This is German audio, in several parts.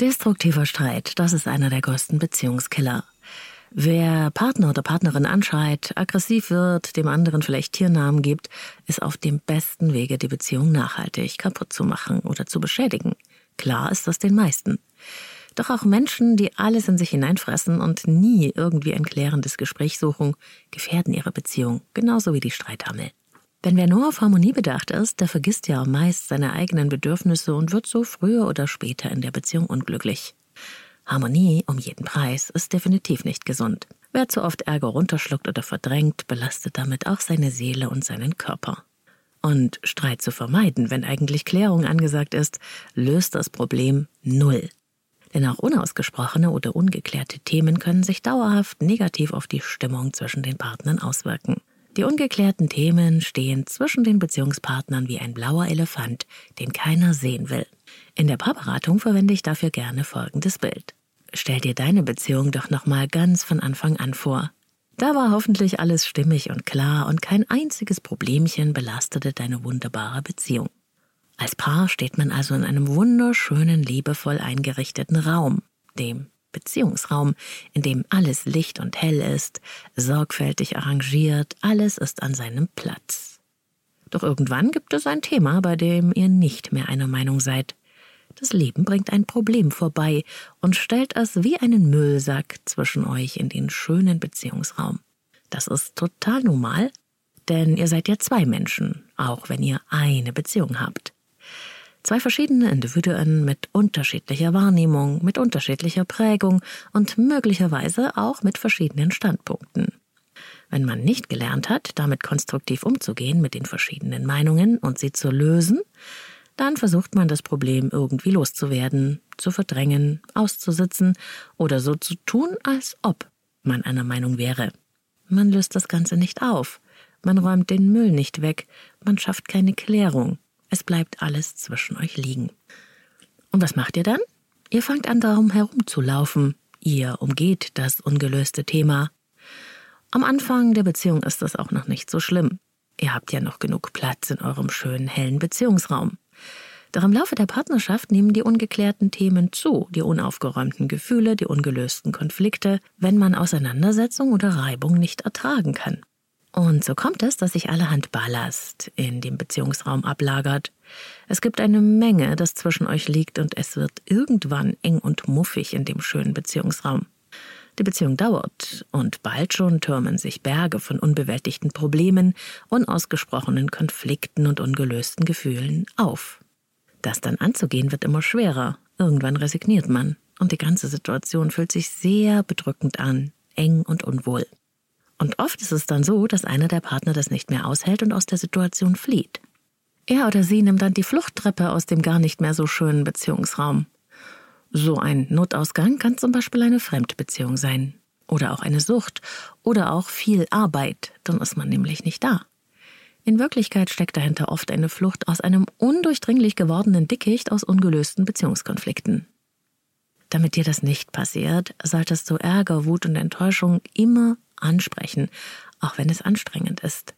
Destruktiver Streit, das ist einer der größten Beziehungskiller. Wer Partner oder Partnerin anschreit, aggressiv wird, dem anderen vielleicht Tiernamen gibt, ist auf dem besten Wege, die Beziehung nachhaltig kaputt zu machen oder zu beschädigen. Klar ist das den meisten. Doch auch Menschen, die alles in sich hineinfressen und nie irgendwie ein klärendes Gespräch suchen, gefährden ihre Beziehung, genauso wie die Streithammel. Denn wer nur auf Harmonie bedacht ist, der vergisst ja meist seine eigenen Bedürfnisse und wird so früher oder später in der Beziehung unglücklich. Harmonie um jeden Preis ist definitiv nicht gesund. Wer zu oft Ärger runterschluckt oder verdrängt, belastet damit auch seine Seele und seinen Körper. Und Streit zu vermeiden, wenn eigentlich Klärung angesagt ist, löst das Problem null. Denn auch unausgesprochene oder ungeklärte Themen können sich dauerhaft negativ auf die Stimmung zwischen den Partnern auswirken. Die ungeklärten Themen stehen zwischen den Beziehungspartnern wie ein blauer Elefant, den keiner sehen will. In der Paarberatung verwende ich dafür gerne folgendes Bild. Stell dir deine Beziehung doch nochmal ganz von Anfang an vor. Da war hoffentlich alles stimmig und klar und kein einziges Problemchen belastete deine wunderbare Beziehung. Als Paar steht man also in einem wunderschönen, liebevoll eingerichteten Raum, dem Beziehungsraum, in dem alles licht und hell ist, sorgfältig arrangiert, alles ist an seinem Platz. Doch irgendwann gibt es ein Thema, bei dem ihr nicht mehr einer Meinung seid. Das Leben bringt ein Problem vorbei und stellt es wie einen Müllsack zwischen euch in den schönen Beziehungsraum. Das ist total normal, denn ihr seid ja zwei Menschen, auch wenn ihr eine Beziehung habt. Zwei verschiedene Individuen mit unterschiedlicher Wahrnehmung, mit unterschiedlicher Prägung und möglicherweise auch mit verschiedenen Standpunkten. Wenn man nicht gelernt hat, damit konstruktiv umzugehen mit den verschiedenen Meinungen und sie zu lösen, dann versucht man das Problem irgendwie loszuwerden, zu verdrängen, auszusitzen oder so zu tun, als ob man einer Meinung wäre. Man löst das Ganze nicht auf, man räumt den Müll nicht weg, man schafft keine Klärung, es bleibt alles zwischen euch liegen. Und was macht ihr dann? Ihr fangt an, darum herumzulaufen. Ihr umgeht das ungelöste Thema. Am Anfang der Beziehung ist das auch noch nicht so schlimm. Ihr habt ja noch genug Platz in eurem schönen, hellen Beziehungsraum. Doch im Laufe der Partnerschaft nehmen die ungeklärten Themen zu, die unaufgeräumten Gefühle, die ungelösten Konflikte, wenn man Auseinandersetzung oder Reibung nicht ertragen kann. Und so kommt es, dass sich allerhand Ballast in dem Beziehungsraum ablagert. Es gibt eine Menge, das zwischen euch liegt, und es wird irgendwann eng und muffig in dem schönen Beziehungsraum. Die Beziehung dauert, und bald schon türmen sich Berge von unbewältigten Problemen, unausgesprochenen Konflikten und ungelösten Gefühlen auf. Das dann anzugehen wird immer schwerer. Irgendwann resigniert man und die ganze Situation fühlt sich sehr bedrückend an, eng und unwohl. Und oft ist es dann so, dass einer der Partner das nicht mehr aushält und aus der Situation flieht. Er oder sie nimmt dann die Fluchttreppe aus dem gar nicht mehr so schönen Beziehungsraum. So ein Notausgang kann zum Beispiel eine Fremdbeziehung sein. Oder auch eine Sucht. Oder auch viel Arbeit. Dann ist man nämlich nicht da. In Wirklichkeit steckt dahinter oft eine Flucht aus einem undurchdringlich gewordenen Dickicht aus ungelösten Beziehungskonflikten. Damit dir das nicht passiert, solltest du Ärger, Wut und Enttäuschung immer ansprechen, auch wenn es anstrengend ist.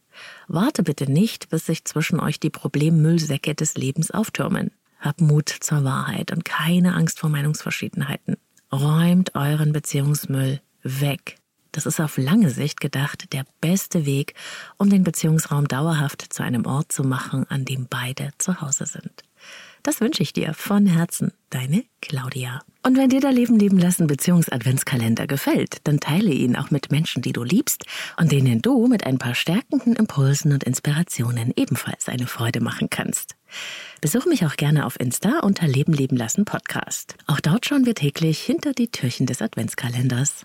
Warte bitte nicht, bis sich zwischen euch die Problemmüllsäcke des Lebens auftürmen. Hab Mut zur Wahrheit und keine Angst vor Meinungsverschiedenheiten. Räumt euren Beziehungsmüll weg. Das ist auf lange Sicht gedacht der beste Weg, um den Beziehungsraum dauerhaft zu einem Ort zu machen, an dem beide zu Hause sind. Das wünsche ich dir von Herzen, deine Claudia. Und wenn dir der Leben leben lassen Beziehungsadventskalender gefällt, dann teile ihn auch mit Menschen, die du liebst und denen du mit ein paar stärkenden Impulsen und Inspirationen ebenfalls eine Freude machen kannst. Besuche mich auch gerne auf Insta unter Leben leben lassen Podcast. Auch dort schauen wir täglich hinter die Türchen des Adventskalenders.